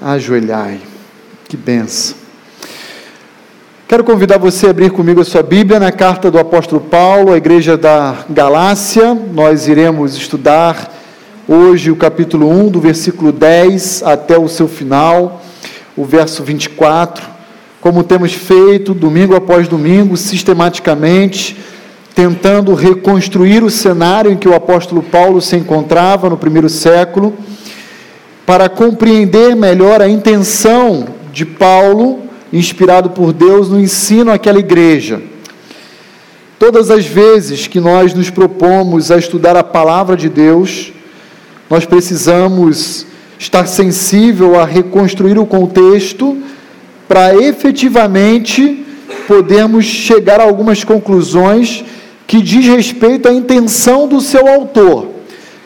ajoelhai. Que benção. Quero convidar você a abrir comigo a sua Bíblia na carta do apóstolo Paulo à igreja da Galácia. Nós iremos estudar hoje o capítulo 1, do versículo 10 até o seu final, o verso 24. Como temos feito domingo após domingo, sistematicamente, tentando reconstruir o cenário em que o apóstolo Paulo se encontrava no primeiro século para compreender melhor a intenção de Paulo, inspirado por Deus, no ensino àquela igreja. Todas as vezes que nós nos propomos a estudar a palavra de Deus, nós precisamos estar sensível a reconstruir o contexto para efetivamente podermos chegar a algumas conclusões que diz respeito à intenção do seu autor.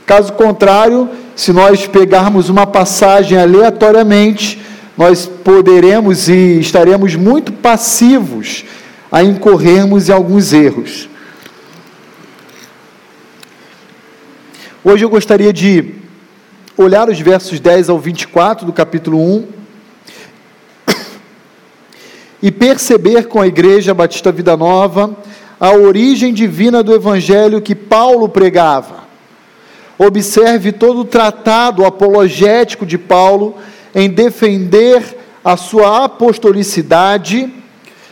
Caso contrário, se nós pegarmos uma passagem aleatoriamente, nós poderemos e estaremos muito passivos a incorrermos em alguns erros. Hoje eu gostaria de olhar os versos 10 ao 24 do capítulo 1 e perceber com a Igreja Batista Vida Nova a origem divina do evangelho que Paulo pregava. Observe todo o tratado apologético de Paulo em defender a sua apostolicidade,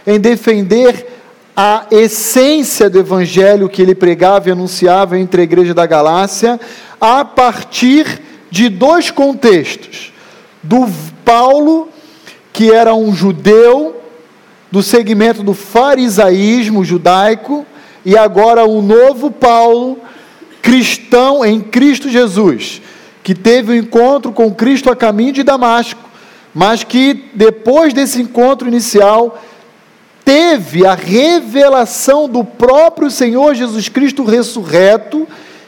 em defender a essência do evangelho que ele pregava e anunciava entre a igreja da Galácia, a partir de dois contextos: do Paulo, que era um judeu, do segmento do farisaísmo judaico, e agora o novo Paulo, cristão em Cristo Jesus, que teve o um encontro com Cristo a caminho de Damasco, mas que depois desse encontro inicial teve a revelação do próprio Senhor Jesus Cristo ressurreto,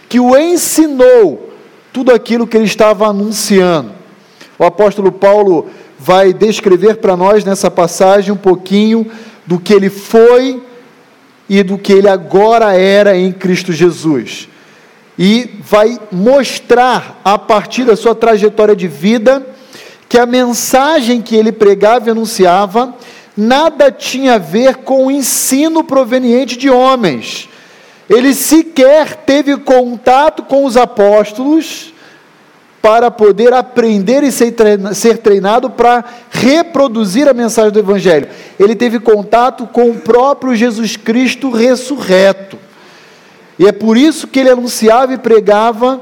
que o ensinou tudo aquilo que ele estava anunciando. O apóstolo Paulo vai descrever para nós nessa passagem um pouquinho do que ele foi e do que ele agora era em Cristo Jesus e vai mostrar, a partir da sua trajetória de vida, que a mensagem que ele pregava e anunciava nada tinha a ver com o ensino proveniente de homens. Ele sequer teve contato com os apóstolos para poder aprender e ser treinado para reproduzir a mensagem do Evangelho. Ele teve contato com o próprio Jesus Cristo ressurreto. E é por isso que ele anunciava e pregava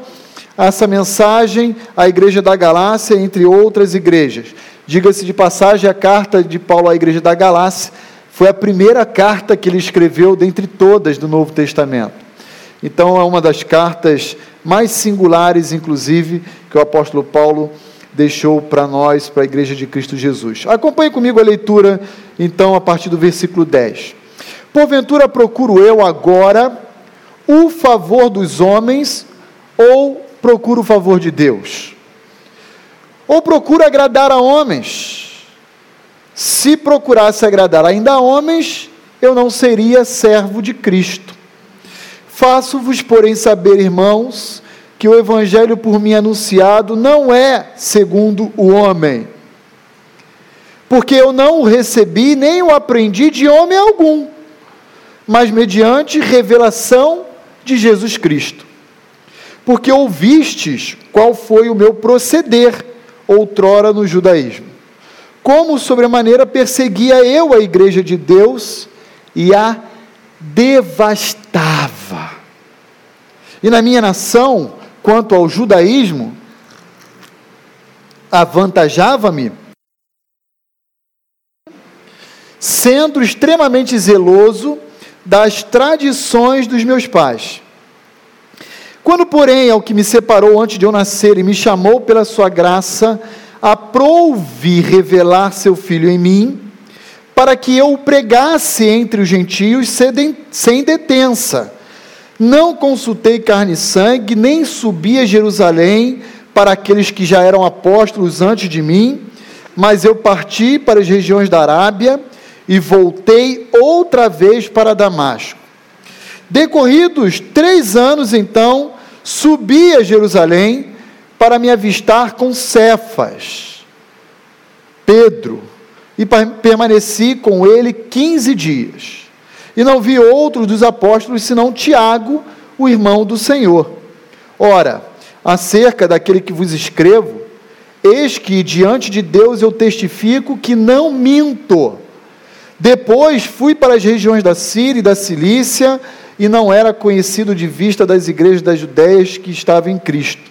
essa mensagem à igreja da Galácia, entre outras igrejas. Diga-se de passagem, a carta de Paulo à igreja da Galácia foi a primeira carta que ele escreveu dentre todas do Novo Testamento. Então, é uma das cartas mais singulares, inclusive, que o apóstolo Paulo deixou para nós, para a igreja de Cristo Jesus. Acompanhe comigo a leitura, então, a partir do versículo 10. Porventura procuro eu agora o favor dos homens ou procura o favor de Deus? Ou procura agradar a homens? Se procurasse agradar ainda a homens, eu não seria servo de Cristo. Faço-vos, porém, saber, irmãos, que o evangelho por mim anunciado não é segundo o homem. Porque eu não o recebi nem o aprendi de homem algum, mas mediante revelação de Jesus Cristo. Porque ouvistes qual foi o meu proceder outrora no judaísmo. Como sobremaneira perseguia eu a igreja de Deus e a devastava. E na minha nação, quanto ao judaísmo, avantajava-me, sendo extremamente zeloso das tradições dos meus pais. Quando, porém, ao que me separou antes de eu nascer e me chamou pela sua graça, aprouve revelar seu filho em mim, para que eu o pregasse entre os gentios sem detença. Não consultei carne e sangue, nem subi a Jerusalém para aqueles que já eram apóstolos antes de mim, mas eu parti para as regiões da Arábia e voltei outra vez para Damasco. Decorridos três anos, então, subi a Jerusalém para me avistar com Cefas, Pedro, e permaneci com ele quinze dias. E não vi outro dos apóstolos senão Tiago, o irmão do Senhor. Ora, acerca daquele que vos escrevo, eis que diante de Deus eu testifico que não minto. Depois fui para as regiões da Síria e da Cilícia, e não era conhecido de vista das igrejas das Judéias que estavam em Cristo.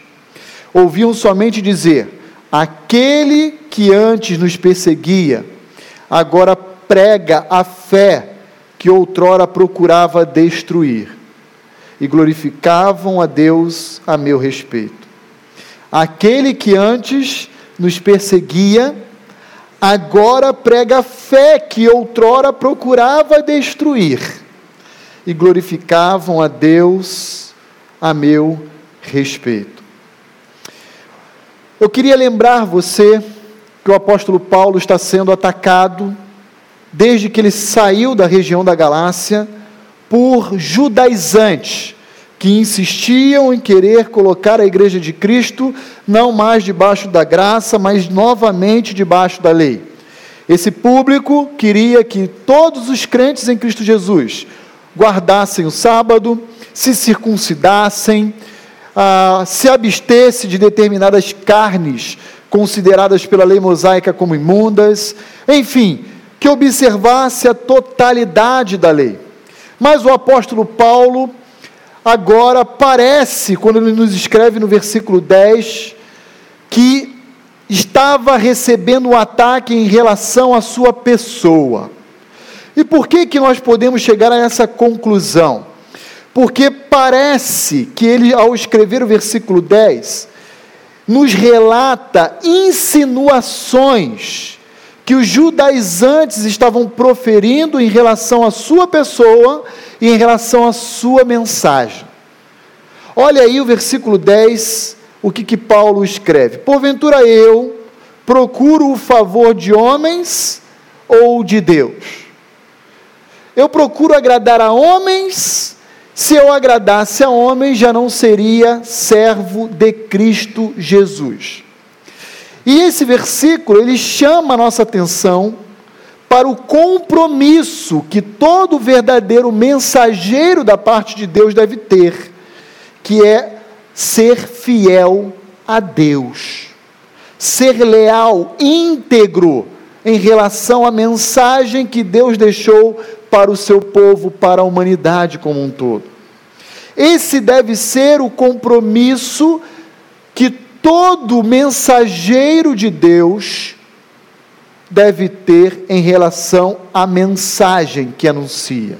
Ouviam somente dizer: aquele que antes nos perseguia, agora prega a fé que outrora procurava destruir, e glorificavam a Deus a meu respeito. Aquele que antes nos perseguia, agora prega a fé que outrora procurava destruir, e glorificavam a Deus a meu respeito. Eu queria lembrar você que o apóstolo Paulo está sendo atacado desde que ele saiu da região da Galácia por judaizantes que insistiam em querer colocar a igreja de Cristo não mais debaixo da graça, mas novamente debaixo da lei. Esse público queria que todos os crentes em Cristo Jesus guardassem o sábado, se circuncidassem, ah, se abstesse de determinadas carnes consideradas pela lei mosaica como imundas, enfim, que observasse a totalidade da lei. Mas o apóstolo Paulo, agora parece, quando ele nos escreve no versículo 10, que estava recebendo um ataque em relação à sua pessoa. E por que, que nós podemos chegar a essa conclusão? Porque parece que ele, ao escrever o versículo 10, nos relata insinuações que os judaizantes estavam proferindo em relação à sua pessoa e em relação à sua mensagem. Olha aí o versículo 10, o que, que Paulo escreve: Porventura eu procuro o favor de homens ou de Deus? Eu procuro agradar a homens se eu agradasse a homem, já não seria servo de Cristo Jesus. E esse versículo, ele chama a nossa atenção para o compromisso que todo verdadeiro mensageiro da parte de Deus deve ter, que é ser fiel a Deus, ser leal, íntegro em relação à mensagem que Deus deixou para o seu povo, para a humanidade como um todo. Esse deve ser o compromisso que todo mensageiro de Deus deve ter em relação à mensagem que anuncia.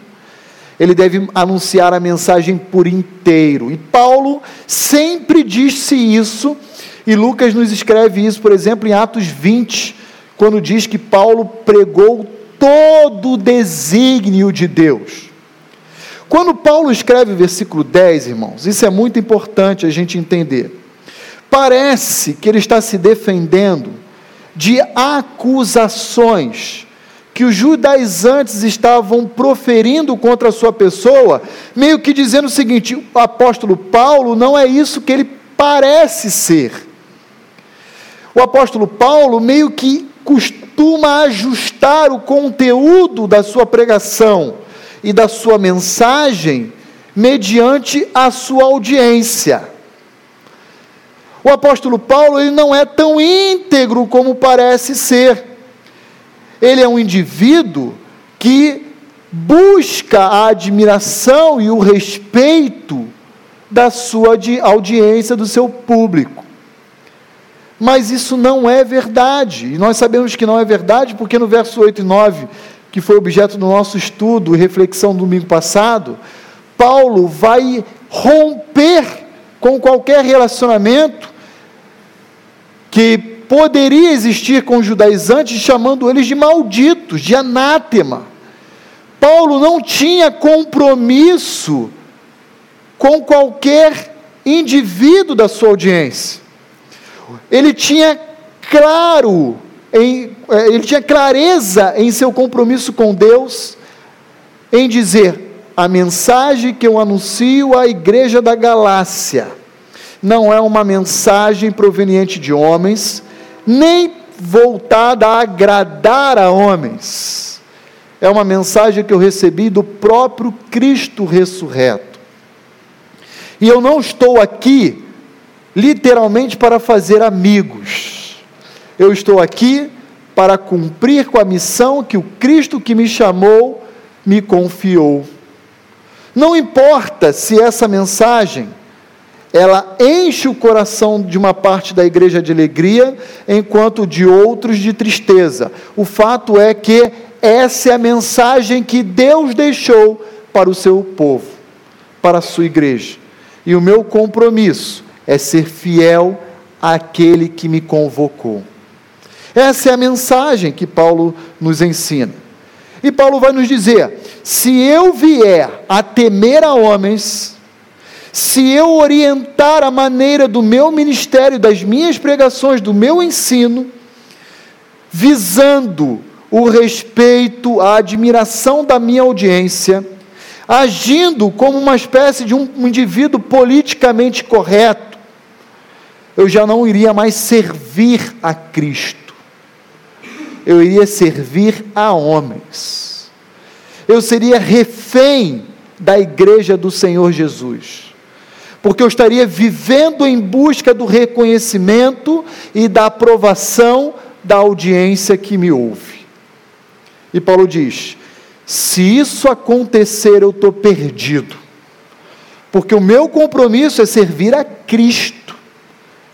Ele deve anunciar a mensagem por inteiro. E Paulo sempre disse isso, e Lucas nos escreve isso, por exemplo, em Atos 20, quando diz que Paulo pregou todo o desígnio de Deus. Quando Paulo escreve o versículo 10, irmãos, isso é muito importante a gente entender. Parece que ele está se defendendo de acusações que os judaizantes estavam proferindo contra a sua pessoa, meio que dizendo o seguinte: o apóstolo Paulo não é isso que ele parece ser. O apóstolo Paulo meio que costuma ajustar o conteúdo da sua pregação e da sua mensagem mediante a sua audiência. O apóstolo Paulo ele não é tão íntegro como parece ser. Ele é um indivíduo que busca a admiração e o respeito da sua audiência, do seu público. Mas isso não é verdade. E nós sabemos que não é verdade porque no verso 8 e 9, que foi objeto do nosso estudo e reflexão do domingo passado, Paulo vai romper com qualquer relacionamento que poderia existir com os judaizantes, chamando eles de malditos, de anátema. Paulo não tinha compromisso com qualquer indivíduo da sua audiência ele tinha claro, em, é, ele tinha clareza em seu compromisso com Deus, em dizer: a mensagem que eu anuncio à igreja da Galácia não é uma mensagem proveniente de homens, nem voltada a agradar a homens. É uma mensagem que eu recebi do próprio Cristo ressurreto. E eu não estou aqui literalmente para fazer amigos. Eu estou aqui para cumprir com a missão que o Cristo que me chamou me confiou. Não importa se essa mensagem ela enche o coração de uma parte da igreja de alegria, enquanto de outros de tristeza. O fato é que essa é a mensagem que Deus deixou para o seu povo, para a sua igreja. E o meu compromisso é ser fiel àquele que me convocou. Essa é a mensagem que Paulo nos ensina. E Paulo vai nos dizer: se eu vier a temer a homens, se eu orientar a maneira do meu ministério, das minhas pregações, do meu ensino, visando o respeito, a admiração da minha audiência, agindo como uma espécie de um indivíduo politicamente correto, eu já não iria mais servir a Cristo, eu iria servir a homens, eu seria refém da igreja do Senhor Jesus porque eu estaria vivendo em busca do reconhecimento e da aprovação da audiência que me ouve. E Paulo diz: se isso acontecer, eu estou perdido, porque o meu compromisso é servir a Cristo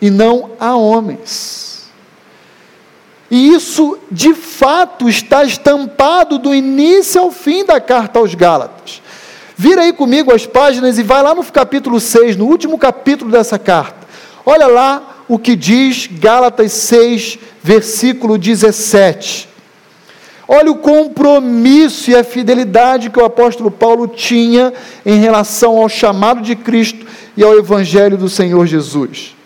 e não a homens. E isso, de fato, está estampado do início ao fim da carta aos Gálatas. Vira aí comigo as páginas e vai lá no capítulo 6, no último capítulo dessa carta. Olha lá o que diz Gálatas 6, versículo 17. Olha o compromisso e a fidelidade que o apóstolo Paulo tinha em relação ao chamado de Cristo e ao evangelho do Senhor Jesus.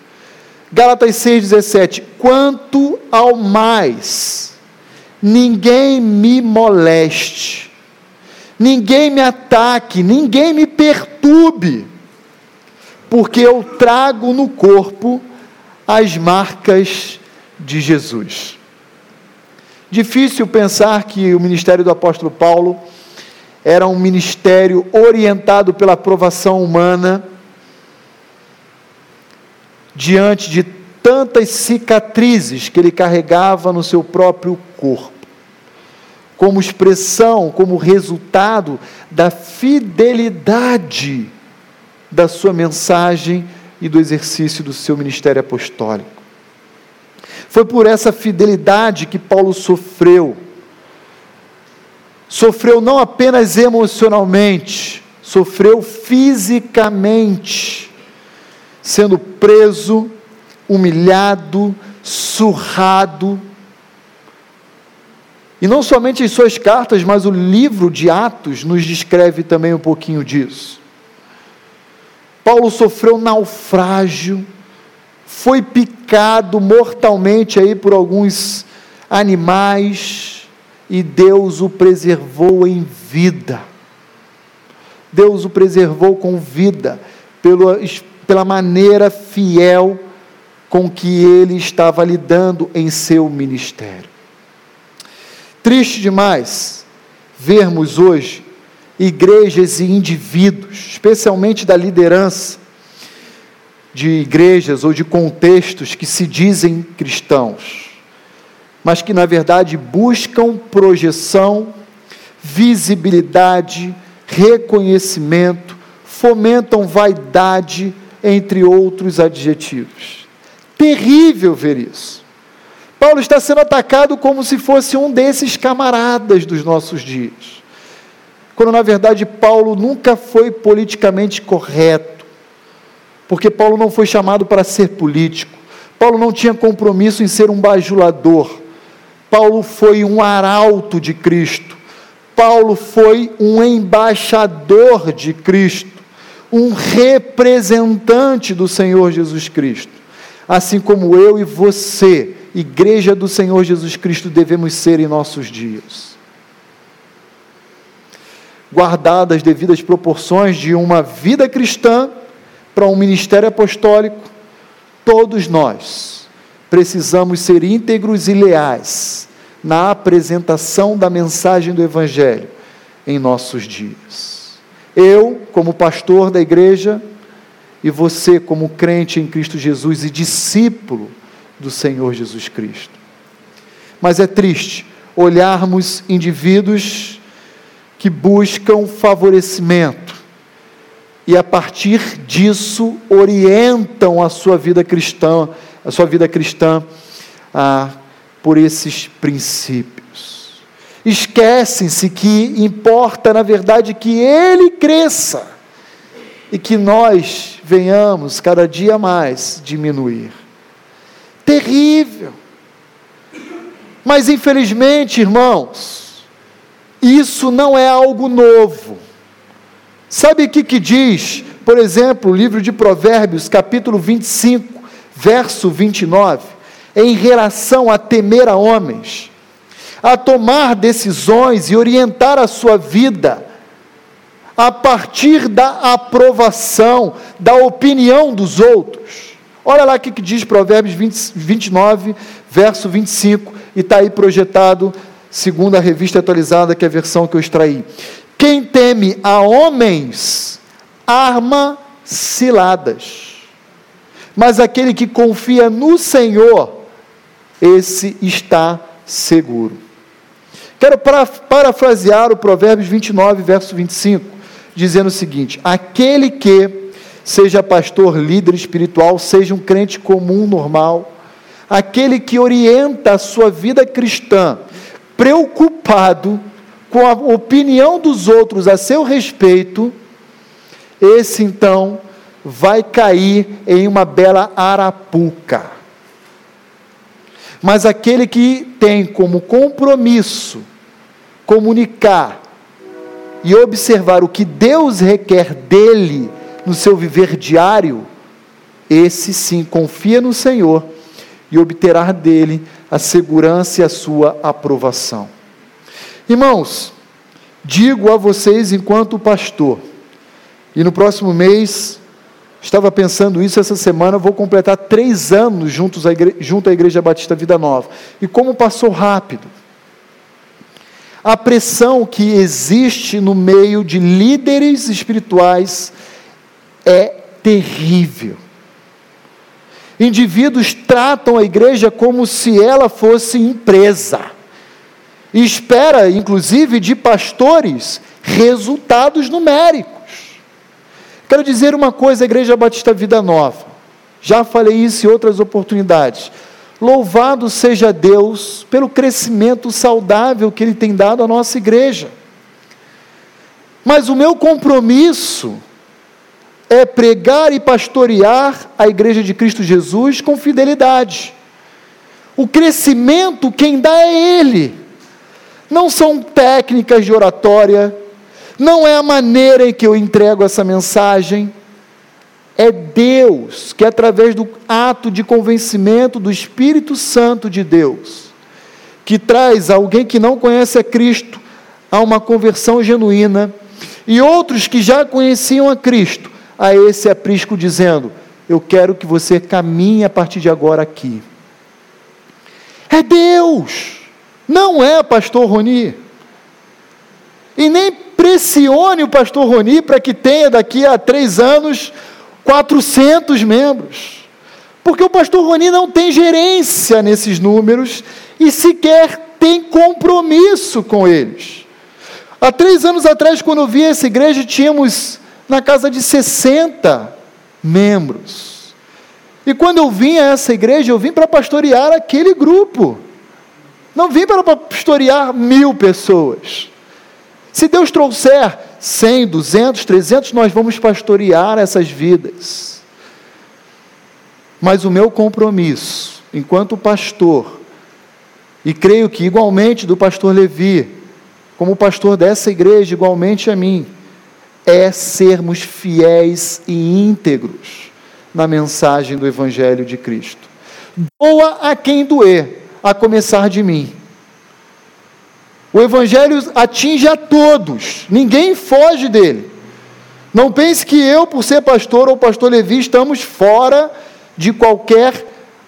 Gálatas 6,17: Quanto ao mais, ninguém me moleste ninguém me ataque, ninguém me perturbe, porque eu trago no corpo as marcas de Jesus. Difícil pensar que o ministério do apóstolo Paulo era um ministério orientado pela aprovação humana, diante de tantas cicatrizes que ele carregava no seu próprio corpo como expressão, como resultado da fidelidade da sua mensagem e do exercício do seu ministério apostólico. Foi por essa fidelidade que Paulo sofreu. Sofreu não apenas emocionalmente, sofreu fisicamente, sendo preso, humilhado, surrado, e não somente em suas cartas, mas o livro de Atos nos descreve também um pouquinho disso. Paulo sofreu naufrágio, foi picado mortalmente aí por alguns animais e Deus o preservou em vida. Deus o preservou com vida pela, pela maneira fiel com que ele estava lidando em seu ministério. Triste demais vermos hoje igrejas e indivíduos, especialmente da liderança de igrejas ou de contextos que se dizem cristãos, mas que na verdade buscam projeção, visibilidade, reconhecimento, fomentam vaidade, entre outros adjetivos. Terrível ver isso. Paulo está sendo atacado como se fosse um desses camaradas dos nossos dias. Quando na verdade Paulo nunca foi politicamente correto, porque Paulo não foi chamado para ser político, Paulo não tinha compromisso em ser um bajulador, Paulo foi um arauto de Cristo, Paulo foi um embaixador de Cristo, um representante do Senhor Jesus Cristo, assim como eu e você igreja do Senhor Jesus Cristo devemos ser em nossos dias. Guardadas as devidas proporções de uma vida cristã para um ministério apostólico, todos nós precisamos ser íntegros e leais na apresentação da mensagem do Evangelho em nossos dias. Eu, como pastor da igreja, e você, como crente em Cristo Jesus e discípulo do Senhor Jesus Cristo. Mas é triste olharmos indivíduos que buscam favorecimento e a partir disso orientam a sua vida cristã, a sua vida cristã ah, por esses princípios. Esquecem-se que importa, na verdade, que ele cresça e que nós venhamos cada dia mais diminuir. Terrível. Mas infelizmente, irmãos, isso não é algo novo. Sabe o que, que diz, por exemplo, o livro de Provérbios, capítulo 25, verso 29, em relação a temer a homens, a tomar decisões e orientar a sua vida a partir da aprovação, da opinião dos outros. Olha lá o que diz Provérbios 20, 29, verso 25, e está aí projetado, segundo a revista atualizada, que é a versão que eu extraí. Quem teme a homens, arma ciladas, mas aquele que confia no Senhor, esse está seguro. Quero parafrasear o Provérbios 29, verso 25, dizendo o seguinte: aquele que seja pastor, líder espiritual, seja um crente comum, normal, aquele que orienta a sua vida cristã, preocupado com a opinião dos outros a seu respeito, esse então vai cair em uma bela arapuca. Mas aquele que tem como compromisso comunicar e observar o que Deus requer dele no seu viver diário, esse sim confia no Senhor e obterá dele a segurança e a sua aprovação. Irmãos, digo a vocês enquanto pastor, e no próximo mês, estava pensando isso essa semana, vou completar três anos juntos à junto à Igreja Batista Vida Nova. E como passou rápido. A pressão que existe no meio de líderes espirituais é terrível indivíduos tratam a igreja como se ela fosse empresa. E espera, inclusive, de pastores resultados numéricos. Quero dizer uma coisa, Igreja Batista Vida Nova. Já falei isso em outras oportunidades. Louvado seja Deus pelo crescimento saudável que Ele tem dado à nossa igreja. Mas o meu compromisso é pregar e pastorear a igreja de Cristo Jesus com fidelidade. O crescimento, quem dá é Ele. Não são técnicas de oratória, não é a maneira em que eu entrego essa mensagem. É Deus que, através do ato de convencimento do Espírito Santo de Deus, que traz alguém que não conhece a Cristo a uma conversão genuína, e outros que já conheciam a Cristo a esse aprisco dizendo: Eu quero que você caminhe a partir de agora aqui. É Deus, não é pastor Roni. E nem pressione o pastor Roni para que tenha daqui a três anos 400 membros. Porque o pastor Roni não tem gerência nesses números e sequer tem compromisso com eles. Há três anos atrás, quando eu vi essa igreja, tínhamos na casa de 60 membros. E quando eu vim a essa igreja, eu vim para pastorear aquele grupo. Não vim para pastorear mil pessoas. Se Deus trouxer 100, 200, 300, nós vamos pastorear essas vidas. Mas o meu compromisso, enquanto pastor, e creio que igualmente do pastor Levi, como pastor dessa igreja, igualmente a mim, é sermos fiéis e íntegros na mensagem do Evangelho de Cristo. Doa a quem doer, a começar de mim. O Evangelho atinge a todos, ninguém foge dele. Não pense que eu, por ser pastor ou pastor Levi, estamos fora de qualquer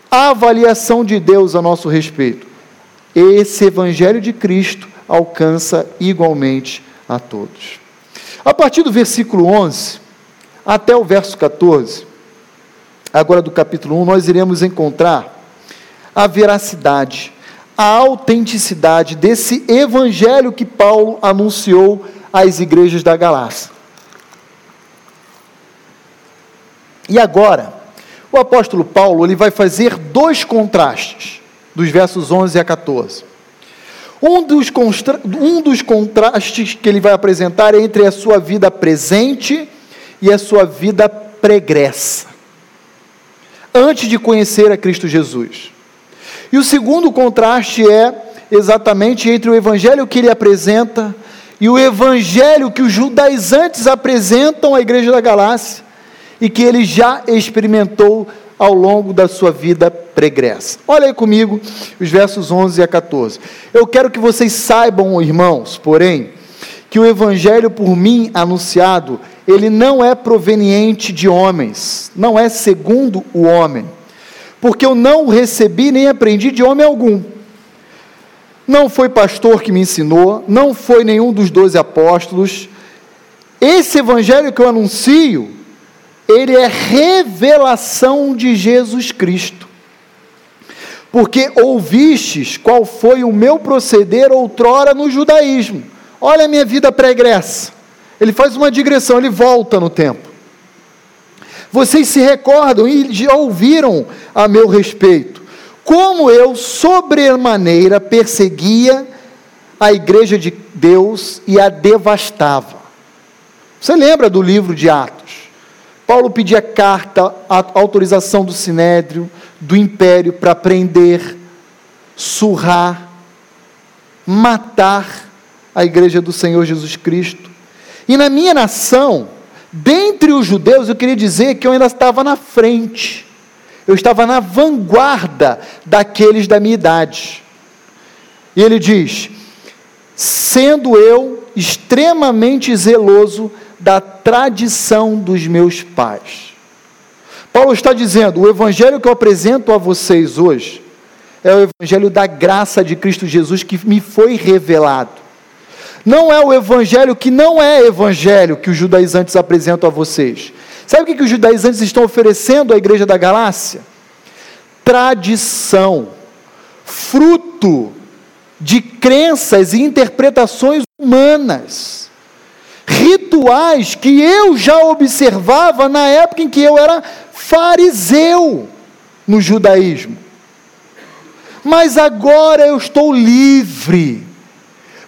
avaliação de Deus a nosso respeito. Esse Evangelho de Cristo alcança igualmente a todos. A partir do versículo 11 até o verso 14, agora do capítulo 1, nós iremos encontrar a veracidade, a autenticidade desse evangelho que Paulo anunciou às igrejas da Galácia. E agora, o apóstolo Paulo ele vai fazer dois contrastes, dos versos 11 a 14. Um dos, um dos contrastes que ele vai apresentar é entre a sua vida presente e a sua vida pregressa, antes de conhecer a Cristo Jesus. E o segundo contraste é exatamente entre o evangelho que ele apresenta e o evangelho que os judaizantes apresentam à igreja da Galácia e que ele já experimentou ao longo da sua vida pregressa. Olha aí comigo os versos 11 a 14. Eu quero que vocês saibam, irmãos, porém, que o evangelho por mim anunciado, ele não é proveniente de homens, não é segundo o homem, porque eu não o recebi nem aprendi de homem algum. Não foi pastor que me ensinou, não foi nenhum dos doze apóstolos. Esse evangelho que eu anuncio, ele é revelação de Jesus Cristo. Porque ouvistes qual foi o meu proceder outrora no judaísmo. Olha a minha vida pregressa. Ele faz uma digressão, ele volta no tempo. Vocês se recordam e já ouviram a meu respeito, como eu sobremaneira perseguia a igreja de Deus e a devastava. Você lembra do livro de Atos? Paulo pedia carta, autorização do sinédrio, do império para prender, surrar, matar a igreja do Senhor Jesus Cristo. E na minha nação, dentre os judeus, eu queria dizer que eu ainda estava na frente, eu estava na vanguarda daqueles da minha idade. E ele diz: sendo eu extremamente zeloso da tradição dos meus pais. Paulo está dizendo: o evangelho que eu apresento a vocês hoje é o evangelho da graça de Cristo Jesus que me foi revelado. Não é o evangelho que não é evangelho que os judaizantes apresentam a vocês. Sabe o que, que os judaizantes estão oferecendo à igreja da Galácia? Tradição, fruto de crenças e interpretações humanas rituais que eu já observava na época em que eu era fariseu no judaísmo. Mas agora eu estou livre,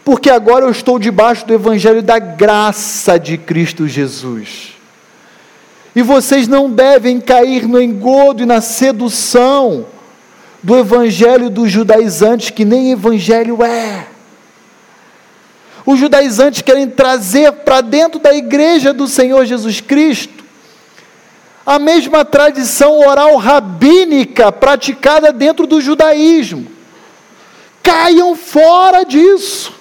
porque agora eu estou debaixo do evangelho da graça de Cristo Jesus. E vocês não devem cair no engodo e na sedução do evangelho dos judaizantes, que nem evangelho é. Os judaizantes querem trazer para dentro da igreja do Senhor Jesus Cristo a mesma tradição oral rabínica praticada dentro do judaísmo. Caiam fora disso.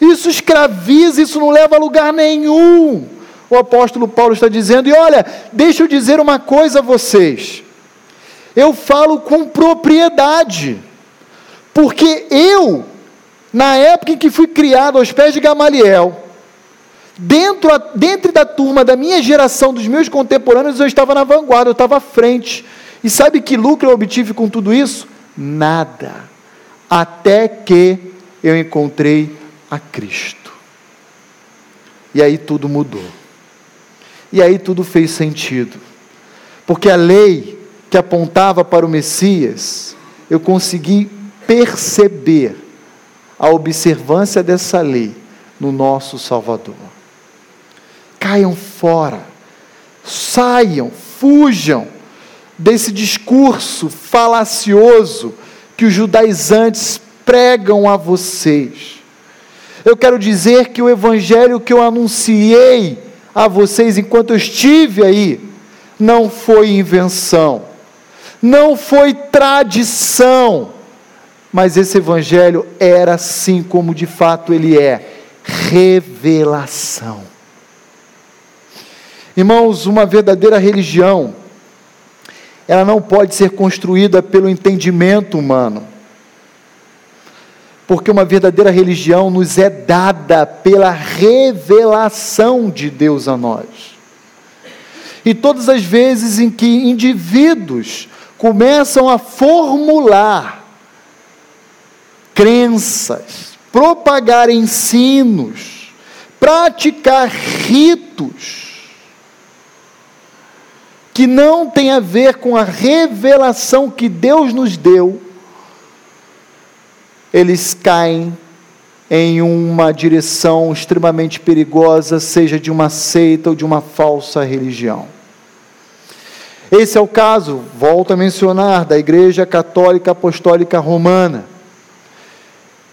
Isso escraviza, isso não leva a lugar nenhum. O apóstolo Paulo está dizendo, e olha, deixa eu dizer uma coisa a vocês. Eu falo com propriedade, porque eu na época em que fui criado aos pés de Gamaliel, dentro, dentro da turma da minha geração, dos meus contemporâneos, eu estava na vanguarda, eu estava à frente. E sabe que lucro eu obtive com tudo isso? Nada. Até que eu encontrei a Cristo. E aí tudo mudou. E aí tudo fez sentido. Porque a lei que apontava para o Messias, eu consegui perceber a observância dessa lei no nosso Salvador. Caiam fora, saiam, fujam desse discurso falacioso que os judaizantes pregam a vocês. Eu quero dizer que o evangelho que eu anunciei a vocês enquanto eu estive aí, não foi invenção, não foi tradição, mas esse evangelho era assim como de fato ele é revelação. Irmãos, uma verdadeira religião, ela não pode ser construída pelo entendimento humano. Porque uma verdadeira religião nos é dada pela revelação de Deus a nós. E todas as vezes em que indivíduos começam a formular crenças, propagar ensinos, praticar ritos, que não tem a ver com a revelação que Deus nos deu, eles caem em uma direção extremamente perigosa, seja de uma seita ou de uma falsa religião. Esse é o caso, volto a mencionar, da Igreja Católica Apostólica Romana.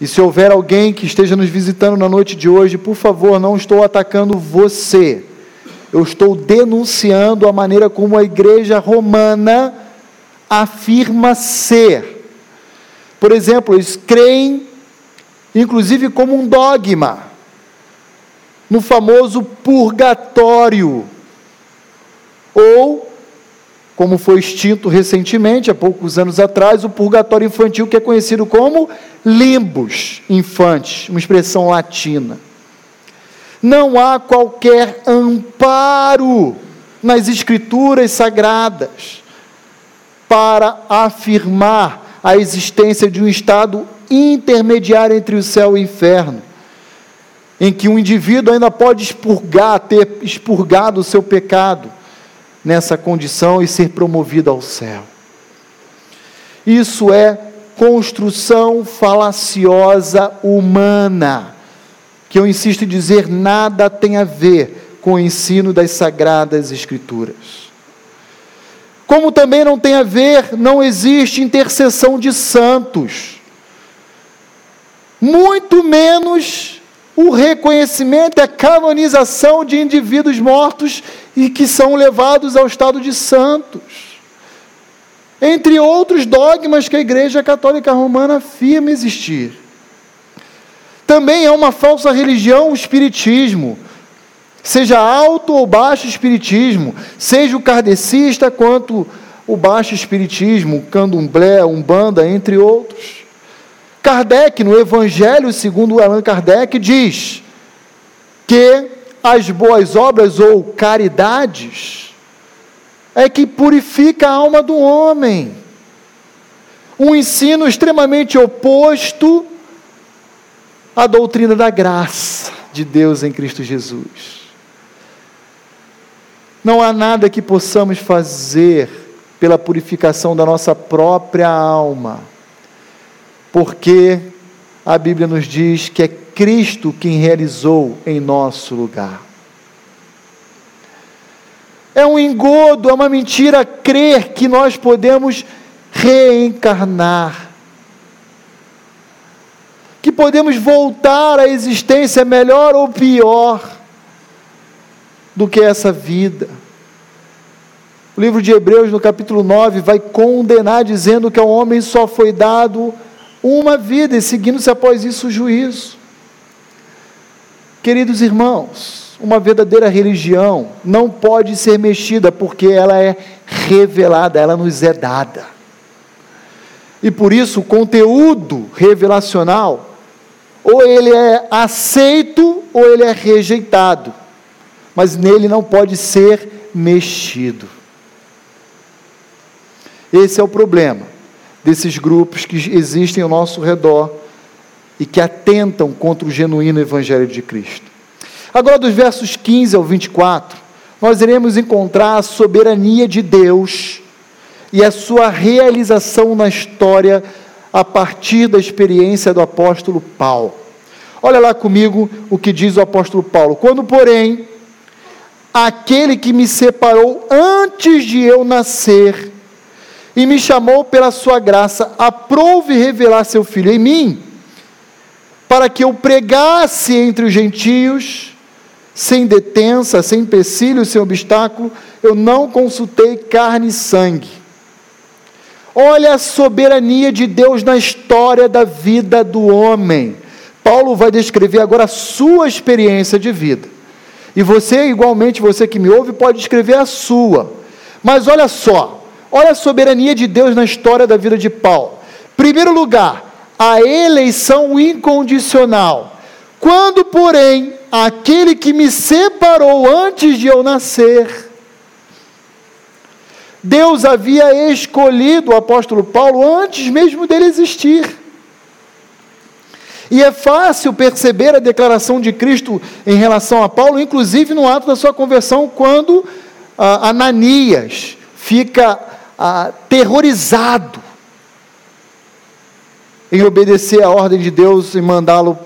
E se houver alguém que esteja nos visitando na noite de hoje, por favor, não estou atacando você eu estou denunciando a maneira como a igreja romana afirma ser. Por exemplo, eles creem, inclusive, como um dogma, no famoso purgatório, ou, como foi extinto recentemente, há poucos anos atrás, o purgatório infantil, que é conhecido como limbus infantes, uma expressão latina. Não há qualquer amparo nas Escrituras sagradas para afirmar a existência de um estado intermediário entre o céu e o inferno, em que um indivíduo ainda pode expurgar, ter expurgado o seu pecado nessa condição e ser promovido ao céu. Isso é construção falaciosa humana que eu insisto em dizer, nada tem a ver com o ensino das sagradas Escrituras. Como também não tem a ver, não existe intercessão de santos, muito menos o reconhecimento e a canonização de indivíduos mortos e que são levados ao estado de santos. Entre outros dogmas que a Igreja Católica Romana afirma existir. Também é uma falsa religião o espiritismo. Seja alto ou baixo espiritismo, seja o kardecista quanto o baixo espiritismo, o candomblé, umbanda, entre outros. Kardec, no Evangelho segundo Allan Kardec, diz que as boas obras ou caridades é que purifica a alma do homem. Um ensino extremamente oposto a doutrina da graça de Deus em Cristo Jesus. Não há nada que possamos fazer pela purificação da nossa própria alma, porque a Bíblia nos diz que é Cristo quem realizou em nosso lugar. É um engodo, é uma mentira crer que nós podemos reencarnar que podemos voltar à existência melhor ou pior do que essa vida. O livro de Hebreus, no capítulo 9, vai condenar, dizendo que ao homem só foi dado uma vida, e seguindo-se após isso o juízo. Queridos irmãos, uma verdadeira religião não pode ser mexida, porque ela é revelada, ela nos é dada. E por isso, o conteúdo revelacional ou ele é aceito ou ele é rejeitado, mas nele não pode ser mexido. Esse é o problema desses grupos que existem ao nosso redor e que atentam contra o genuíno Evangelho de Cristo. Agora, dos versos 15 ao 24, nós iremos encontrar a soberania de Deus e a sua realização na história a partir da experiência do apóstolo Paulo. Olha lá comigo o que diz o apóstolo Paulo. Quando, porém, aquele que me separou antes de eu nascer e me chamou pela sua graça, aprove revelar seu filho em mim, para que eu pregasse entre os gentios, sem detença, sem empecilho, sem obstáculo, eu não consultei carne e sangue Olha a soberania de Deus na história da vida do homem. Paulo vai descrever agora a sua experiência de vida. E você, igualmente, você que me ouve, pode descrever a sua. Mas olha só, Olha a soberania de Deus na história da vida de Paulo. Primeiro lugar, a eleição incondicional. Quando, porém, aquele que me separou antes de eu nascer, Deus havia escolhido o apóstolo Paulo antes mesmo dele existir. E é fácil perceber a declaração de Cristo em relação a Paulo, inclusive no ato da sua conversão, quando ah, Ananias fica ah, terrorizado em obedecer a ordem de Deus e mandá-lo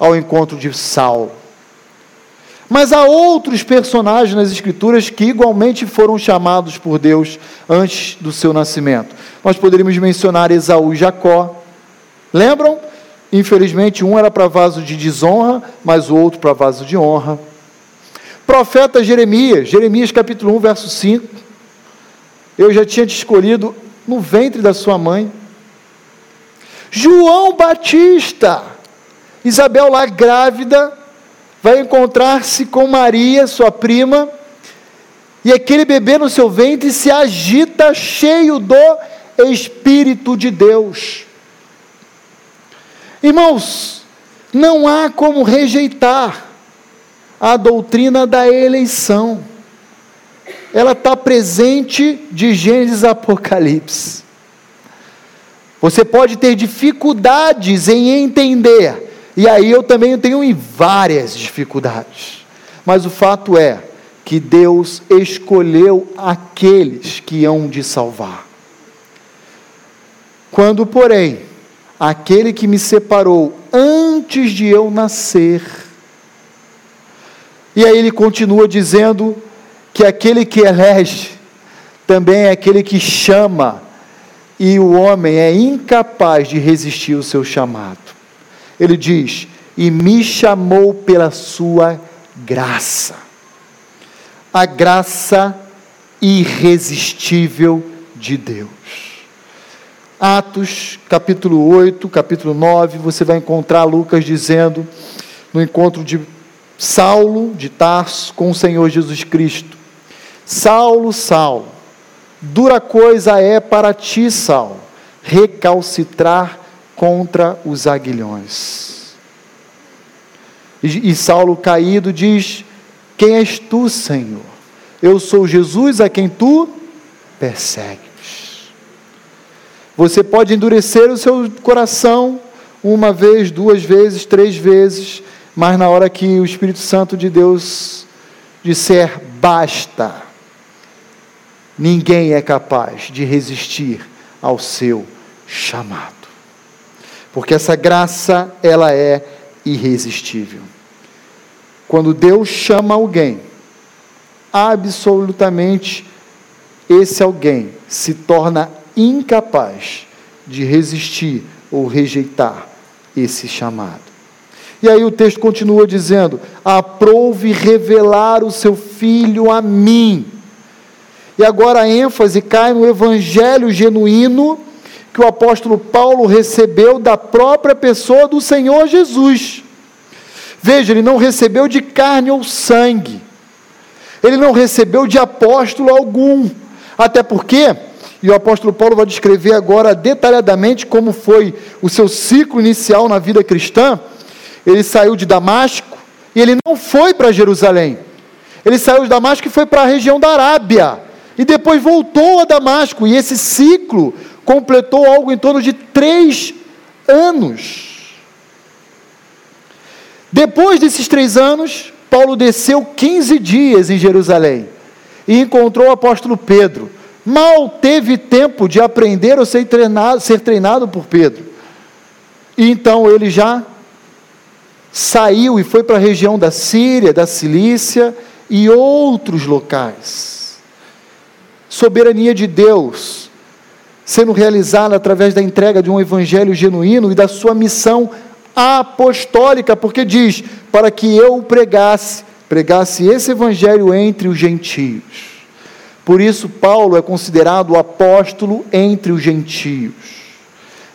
ao encontro de Saulo. Mas há outros personagens nas Escrituras que igualmente foram chamados por Deus antes do seu nascimento. Nós poderíamos mencionar Esaú e Jacó. Lembram? Infelizmente, um era para vaso de desonra, mas o outro para vaso de honra. Profeta Jeremias, Jeremias capítulo 1, verso 5. Eu já tinha te escolhido no ventre da sua mãe. João Batista, Isabel lá grávida, vai encontrar-se com Maria, sua prima, e aquele bebê no seu ventre se agita cheio do Espírito de Deus. Irmãos, não há como rejeitar a doutrina da eleição. Ela está presente de Gênesis Apocalipse. Você pode ter dificuldades em entender, e aí eu também tenho várias dificuldades. Mas o fato é que Deus escolheu aqueles que hão de salvar. Quando, porém, aquele que me separou antes de eu nascer, e aí ele continua dizendo que aquele que elege também é aquele que chama e o homem é incapaz de resistir ao seu chamado. Ele diz: E me chamou pela sua graça. A graça irresistível de Deus. Atos, capítulo 8, capítulo 9, você vai encontrar Lucas dizendo, no encontro de Saulo de Tarso com o Senhor Jesus Cristo: Saulo, Saulo, Dura coisa é para ti, Saulo, recalcitrar contra os aguilhões. E, e Saulo caído diz: Quem és tu, Senhor? Eu sou Jesus a quem tu persegues. Você pode endurecer o seu coração uma vez, duas vezes, três vezes, mas na hora que o Espírito Santo de Deus disser basta, ninguém é capaz de resistir ao seu chamado. Porque essa graça, ela é irresistível. Quando Deus chama alguém, absolutamente esse alguém se torna incapaz de resistir ou rejeitar esse chamado. E aí o texto continua dizendo: Aprove revelar o seu filho a mim e agora a ênfase cai no evangelho genuíno que o apóstolo Paulo recebeu da própria pessoa do Senhor Jesus. Veja, ele não recebeu de carne ou sangue, ele não recebeu de apóstolo algum, até porque, e o apóstolo Paulo vai descrever agora detalhadamente como foi o seu ciclo inicial na vida cristã. Ele saiu de Damasco e ele não foi para Jerusalém, ele saiu de Damasco e foi para a região da Arábia e depois voltou a Damasco, e esse ciclo completou algo em torno de três anos. Depois desses três anos, Paulo desceu 15 dias em Jerusalém e encontrou o apóstolo Pedro. Mal teve tempo de aprender ou ser treinado, ser treinado por Pedro. E então ele já saiu e foi para a região da Síria, da Cilícia e outros locais soberania de Deus sendo realizada através da entrega de um evangelho genuíno e da sua missão apostólica, porque diz: para que eu pregasse, pregasse esse evangelho entre os gentios. Por isso, Paulo é considerado o apóstolo entre os gentios,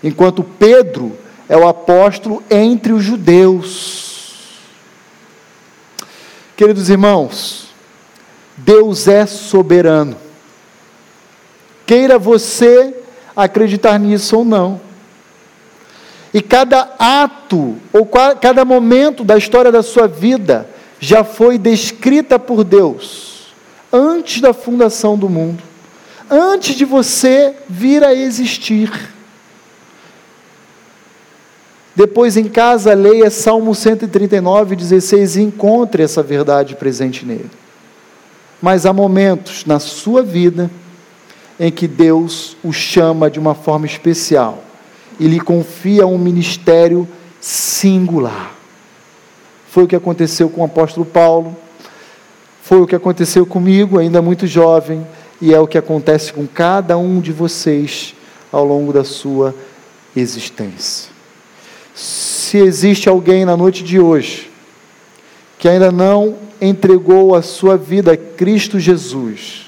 enquanto Pedro é o apóstolo entre os judeus. Queridos irmãos, Deus é soberano Queira você acreditar nisso ou não. E cada ato, ou cada momento da história da sua vida, já foi descrita por Deus antes da fundação do mundo, antes de você vir a existir. Depois em casa, leia Salmo 139, 16 e encontre essa verdade presente nele. Mas há momentos na sua vida em que Deus o chama de uma forma especial e lhe confia um ministério singular. Foi o que aconteceu com o apóstolo Paulo, foi o que aconteceu comigo, ainda muito jovem, e é o que acontece com cada um de vocês ao longo da sua existência. Se existe alguém na noite de hoje que ainda não entregou a sua vida a Cristo Jesus,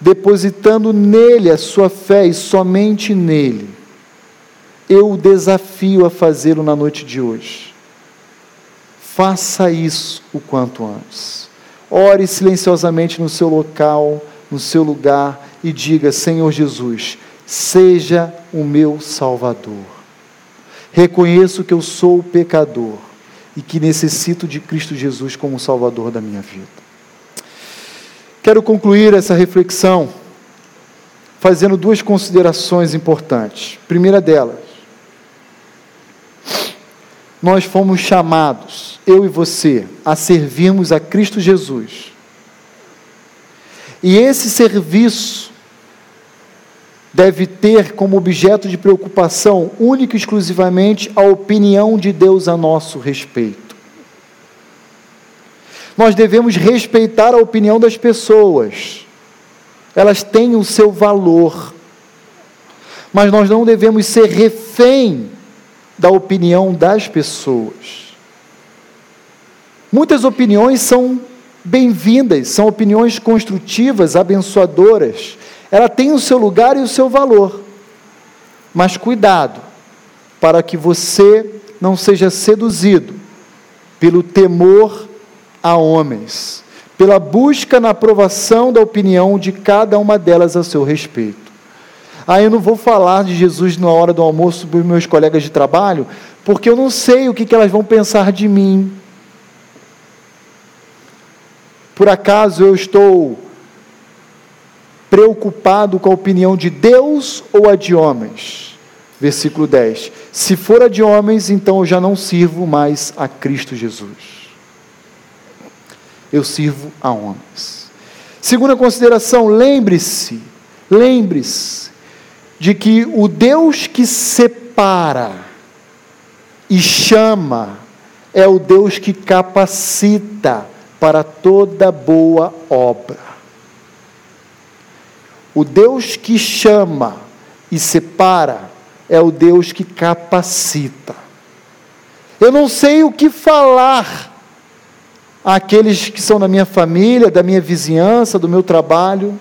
depositando nele a sua fé e somente nele, eu o desafio a fazê-lo na noite de hoje. Faça isso o quanto antes. Ore silenciosamente no seu local, no seu lugar e diga: Senhor Jesus, seja o meu Salvador. Reconheço que eu sou pecador e que necessito de Cristo Jesus como Salvador da minha vida. Quero concluir essa reflexão fazendo duas considerações importantes. Primeira delas, nós fomos chamados, eu e você, a servirmos a Cristo Jesus. E esse serviço deve ter como objeto de preocupação única e exclusivamente a opinião de Deus a nosso respeito nós devemos respeitar a opinião das pessoas. Elas têm o seu valor. Mas nós não devemos ser refém da opinião das pessoas. Muitas opiniões são bem-vindas, são opiniões construtivas, abençoadoras. Ela tem o seu lugar e o seu valor. Mas cuidado, para que você não seja seduzido pelo temor a homens, pela busca na aprovação da opinião de cada uma delas a seu respeito. Ah, eu não vou falar de Jesus na hora do almoço para os meus colegas de trabalho, porque eu não sei o que, que elas vão pensar de mim. Por acaso eu estou preocupado com a opinião de Deus ou a de homens? Versículo 10. Se for a de homens, então eu já não sirvo mais a Cristo Jesus eu sirvo a homens. Segunda consideração, lembre-se, lembre-se de que o Deus que separa e chama é o Deus que capacita para toda boa obra. O Deus que chama e separa é o Deus que capacita. Eu não sei o que falar àqueles que são da minha família, da minha vizinhança, do meu trabalho.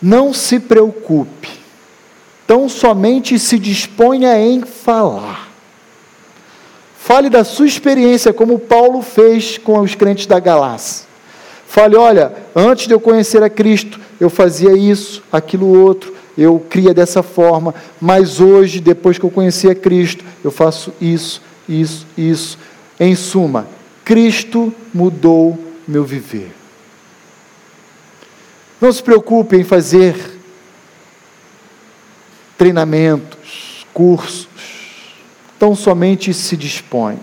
Não se preocupe, tão somente se disponha em falar. Fale da sua experiência, como Paulo fez com os crentes da Galácia. Fale, olha, antes de eu conhecer a Cristo, eu fazia isso, aquilo outro, eu cria dessa forma, mas hoje, depois que eu conheci a Cristo, eu faço isso, isso, isso. Em suma, Cristo mudou meu viver. Não se preocupe em fazer treinamentos, cursos, tão somente se dispõe.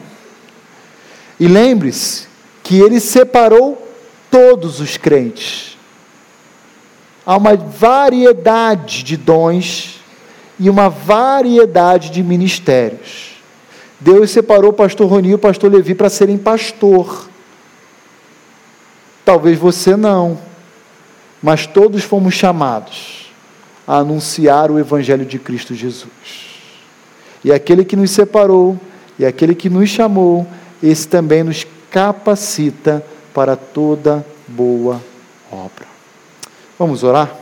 E lembre-se que ele separou todos os crentes. Há uma variedade de dons e uma variedade de ministérios. Deus separou o pastor Roni e o pastor Levi para serem pastor. Talvez você não, mas todos fomos chamados a anunciar o Evangelho de Cristo Jesus. E aquele que nos separou, e aquele que nos chamou, esse também nos capacita para toda boa obra. Vamos orar?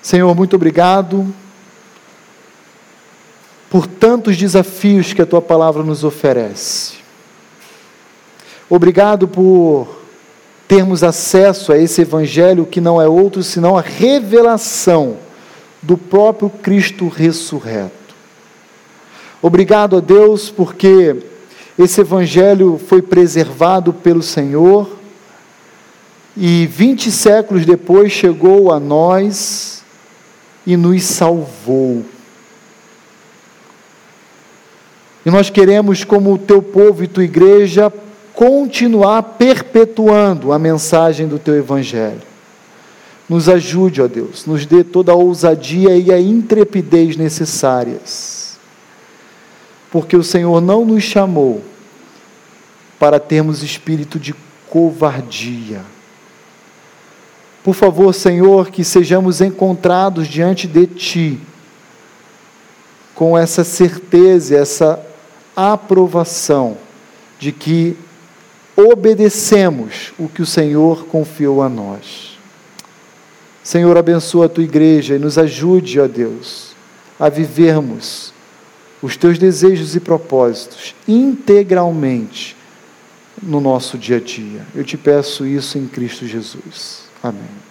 Senhor, muito obrigado por tantos desafios que a tua palavra nos oferece. Obrigado por termos acesso a esse Evangelho que não é outro senão a revelação do próprio Cristo ressurreto. Obrigado a Deus porque esse Evangelho foi preservado pelo Senhor e 20 séculos depois chegou a nós e nos salvou. E nós queremos, como teu povo e tua igreja, continuar perpetuando a mensagem do teu Evangelho. Nos ajude, ó Deus, nos dê toda a ousadia e a intrepidez necessárias, porque o Senhor não nos chamou para termos espírito de covardia. Por favor, Senhor, que sejamos encontrados diante de Ti, com essa certeza, essa aprovação de que obedecemos o que o Senhor confiou a nós. Senhor, abençoa a tua igreja e nos ajude, ó Deus, a vivermos os teus desejos e propósitos integralmente no nosso dia a dia. Eu te peço isso em Cristo Jesus. Amém.